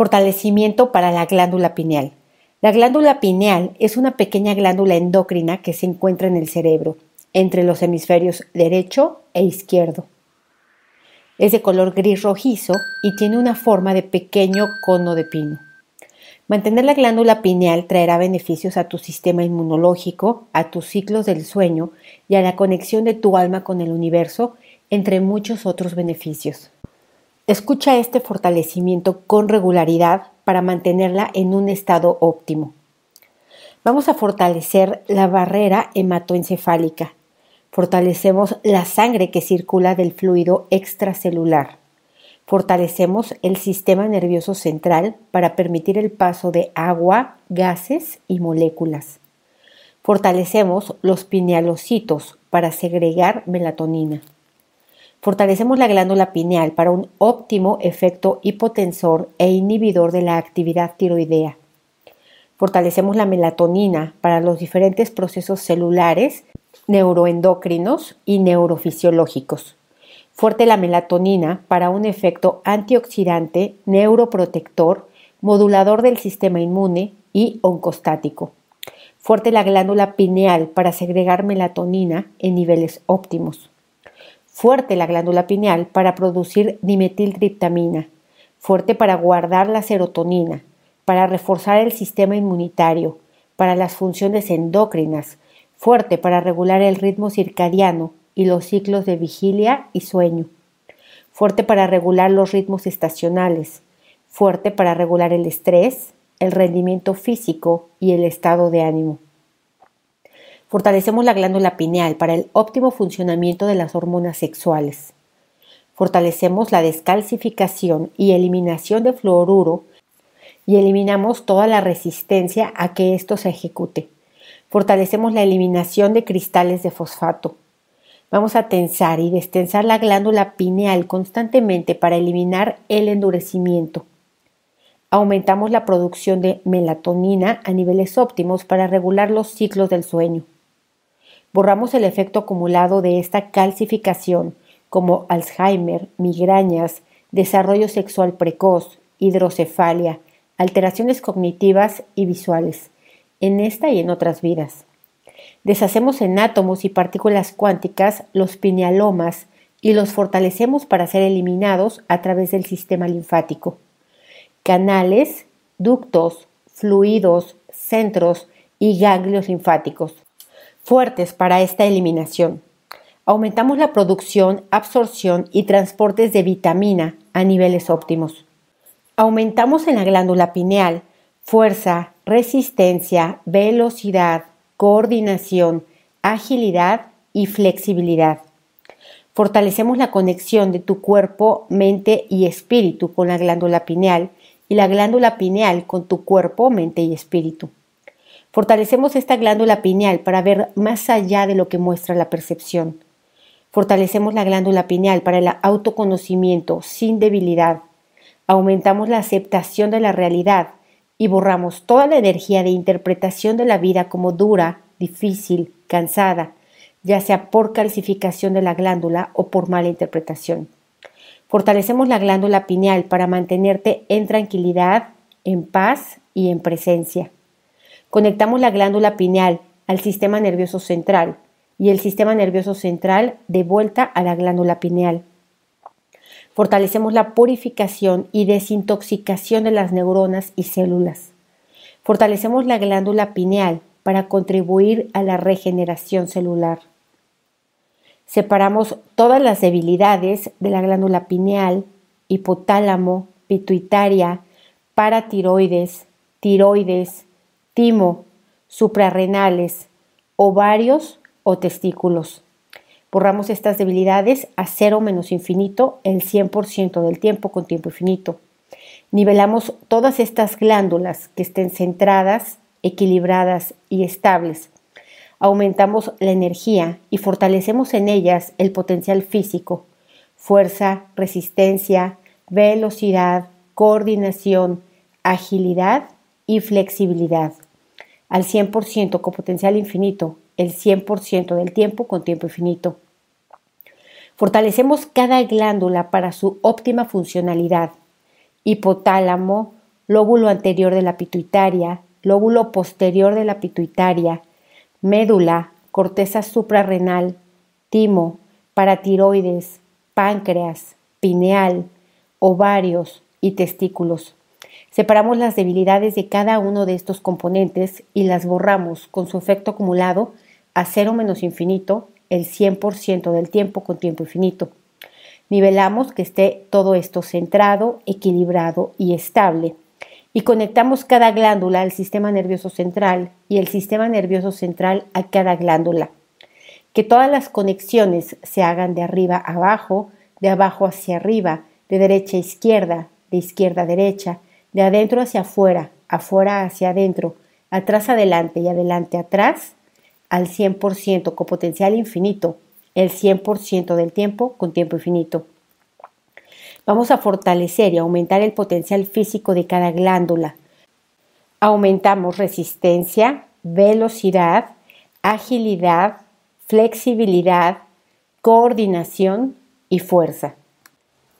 Fortalecimiento para la glándula pineal. La glándula pineal es una pequeña glándula endocrina que se encuentra en el cerebro, entre los hemisferios derecho e izquierdo. Es de color gris rojizo y tiene una forma de pequeño cono de pino. Mantener la glándula pineal traerá beneficios a tu sistema inmunológico, a tus ciclos del sueño y a la conexión de tu alma con el universo, entre muchos otros beneficios. Escucha este fortalecimiento con regularidad para mantenerla en un estado óptimo. Vamos a fortalecer la barrera hematoencefálica. Fortalecemos la sangre que circula del fluido extracelular. Fortalecemos el sistema nervioso central para permitir el paso de agua, gases y moléculas. Fortalecemos los pinealocitos para segregar melatonina. Fortalecemos la glándula pineal para un óptimo efecto hipotensor e inhibidor de la actividad tiroidea. Fortalecemos la melatonina para los diferentes procesos celulares, neuroendocrinos y neurofisiológicos. Fuerte la melatonina para un efecto antioxidante, neuroprotector, modulador del sistema inmune y oncostático. Fuerte la glándula pineal para segregar melatonina en niveles óptimos fuerte la glándula pineal para producir dimetiltriptamina, fuerte para guardar la serotonina, para reforzar el sistema inmunitario, para las funciones endócrinas, fuerte para regular el ritmo circadiano y los ciclos de vigilia y sueño, fuerte para regular los ritmos estacionales, fuerte para regular el estrés, el rendimiento físico y el estado de ánimo. Fortalecemos la glándula pineal para el óptimo funcionamiento de las hormonas sexuales. Fortalecemos la descalcificación y eliminación de fluoruro y eliminamos toda la resistencia a que esto se ejecute. Fortalecemos la eliminación de cristales de fosfato. Vamos a tensar y destensar la glándula pineal constantemente para eliminar el endurecimiento. Aumentamos la producción de melatonina a niveles óptimos para regular los ciclos del sueño borramos el efecto acumulado de esta calcificación, como Alzheimer, migrañas, desarrollo sexual precoz, hidrocefalia, alteraciones cognitivas y visuales, en esta y en otras vidas. Deshacemos en átomos y partículas cuánticas los pinealomas y los fortalecemos para ser eliminados a través del sistema linfático. Canales, ductos, fluidos, centros y ganglios linfáticos fuertes para esta eliminación. Aumentamos la producción, absorción y transportes de vitamina a niveles óptimos. Aumentamos en la glándula pineal fuerza, resistencia, velocidad, coordinación, agilidad y flexibilidad. Fortalecemos la conexión de tu cuerpo, mente y espíritu con la glándula pineal y la glándula pineal con tu cuerpo, mente y espíritu. Fortalecemos esta glándula pineal para ver más allá de lo que muestra la percepción. Fortalecemos la glándula pineal para el autoconocimiento sin debilidad. Aumentamos la aceptación de la realidad y borramos toda la energía de interpretación de la vida como dura, difícil, cansada, ya sea por calcificación de la glándula o por mala interpretación. Fortalecemos la glándula pineal para mantenerte en tranquilidad, en paz y en presencia. Conectamos la glándula pineal al sistema nervioso central y el sistema nervioso central de vuelta a la glándula pineal. Fortalecemos la purificación y desintoxicación de las neuronas y células. Fortalecemos la glándula pineal para contribuir a la regeneración celular. Separamos todas las debilidades de la glándula pineal, hipotálamo, pituitaria, paratiroides, tiroides, timo, suprarrenales, ovarios o testículos. Borramos estas debilidades a cero menos infinito el 100% del tiempo con tiempo infinito. Nivelamos todas estas glándulas que estén centradas, equilibradas y estables. Aumentamos la energía y fortalecemos en ellas el potencial físico, fuerza, resistencia, velocidad, coordinación, agilidad y flexibilidad. Al 100% con potencial infinito, el 100% del tiempo con tiempo infinito. Fortalecemos cada glándula para su óptima funcionalidad. Hipotálamo, lóbulo anterior de la pituitaria, lóbulo posterior de la pituitaria, médula, corteza suprarrenal, timo, paratiroides, páncreas, pineal, ovarios y testículos. Separamos las debilidades de cada uno de estos componentes y las borramos con su efecto acumulado a cero menos infinito el 100% del tiempo con tiempo infinito. Nivelamos que esté todo esto centrado, equilibrado y estable. Y conectamos cada glándula al sistema nervioso central y el sistema nervioso central a cada glándula. Que todas las conexiones se hagan de arriba a abajo, de abajo hacia arriba, de derecha a izquierda, de izquierda a derecha, de adentro hacia afuera, afuera hacia adentro, atrás adelante y adelante atrás, al 100% con potencial infinito, el 100% del tiempo con tiempo infinito. Vamos a fortalecer y aumentar el potencial físico de cada glándula. Aumentamos resistencia, velocidad, agilidad, flexibilidad, coordinación y fuerza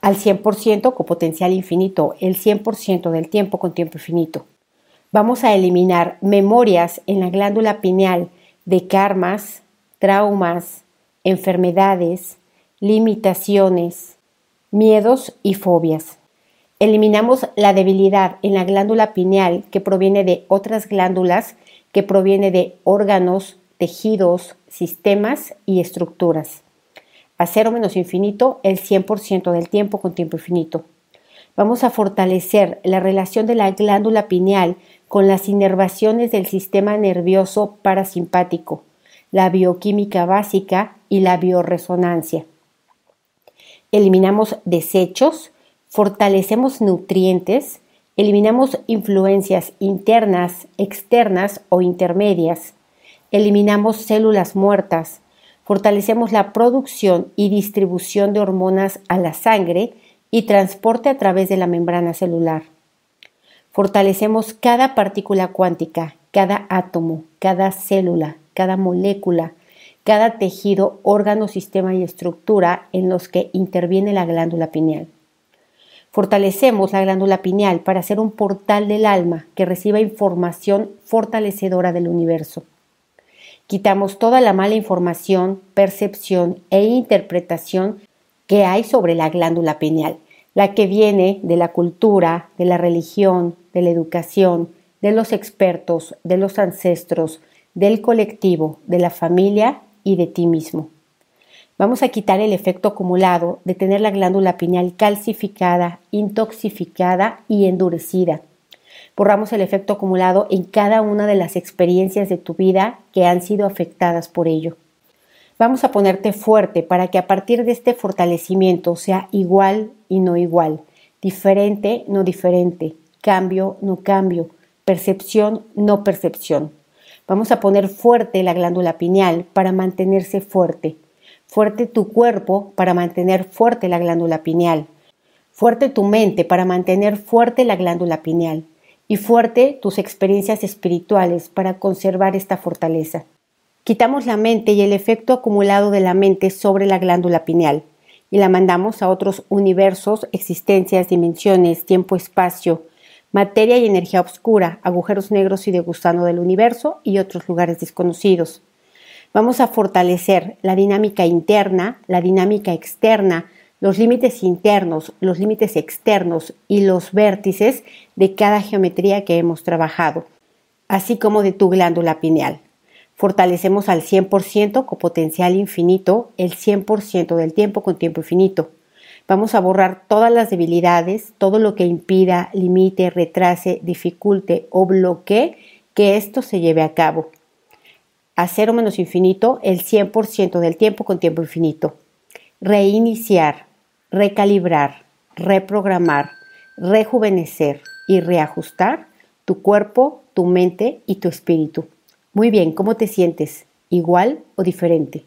al 100% con potencial infinito, el 100% del tiempo con tiempo infinito. Vamos a eliminar memorias en la glándula pineal de karmas, traumas, enfermedades, limitaciones, miedos y fobias. Eliminamos la debilidad en la glándula pineal que proviene de otras glándulas, que proviene de órganos, tejidos, sistemas y estructuras a cero menos infinito el 100% del tiempo con tiempo infinito. Vamos a fortalecer la relación de la glándula pineal con las inervaciones del sistema nervioso parasimpático, la bioquímica básica y la bioresonancia. Eliminamos desechos, fortalecemos nutrientes, eliminamos influencias internas, externas o intermedias, eliminamos células muertas, fortalecemos la producción y distribución de hormonas a la sangre y transporte a través de la membrana celular. Fortalecemos cada partícula cuántica, cada átomo, cada célula, cada molécula, cada tejido, órgano, sistema y estructura en los que interviene la glándula pineal. Fortalecemos la glándula pineal para ser un portal del alma que reciba información fortalecedora del universo. Quitamos toda la mala información, percepción e interpretación que hay sobre la glándula pineal, la que viene de la cultura, de la religión, de la educación, de los expertos, de los ancestros, del colectivo, de la familia y de ti mismo. Vamos a quitar el efecto acumulado de tener la glándula pineal calcificada, intoxificada y endurecida borramos el efecto acumulado en cada una de las experiencias de tu vida que han sido afectadas por ello. Vamos a ponerte fuerte para que a partir de este fortalecimiento sea igual y no igual, diferente, no diferente, cambio, no cambio, percepción, no percepción. Vamos a poner fuerte la glándula pineal para mantenerse fuerte, fuerte tu cuerpo para mantener fuerte la glándula pineal, fuerte tu mente para mantener fuerte la glándula pineal y fuerte tus experiencias espirituales para conservar esta fortaleza. Quitamos la mente y el efecto acumulado de la mente sobre la glándula pineal y la mandamos a otros universos, existencias, dimensiones, tiempo, espacio, materia y energía oscura, agujeros negros y de gusano del universo y otros lugares desconocidos. Vamos a fortalecer la dinámica interna, la dinámica externa, los límites internos, los límites externos y los vértices de cada geometría que hemos trabajado, así como de tu glándula pineal. Fortalecemos al 100% con potencial infinito el 100% del tiempo con tiempo infinito. Vamos a borrar todas las debilidades, todo lo que impida, limite, retrase, dificulte o bloquee que esto se lleve a cabo. A cero menos infinito el 100% del tiempo con tiempo infinito. Reiniciar, recalibrar, reprogramar, rejuvenecer y reajustar tu cuerpo, tu mente y tu espíritu. Muy bien, ¿cómo te sientes? ¿Igual o diferente?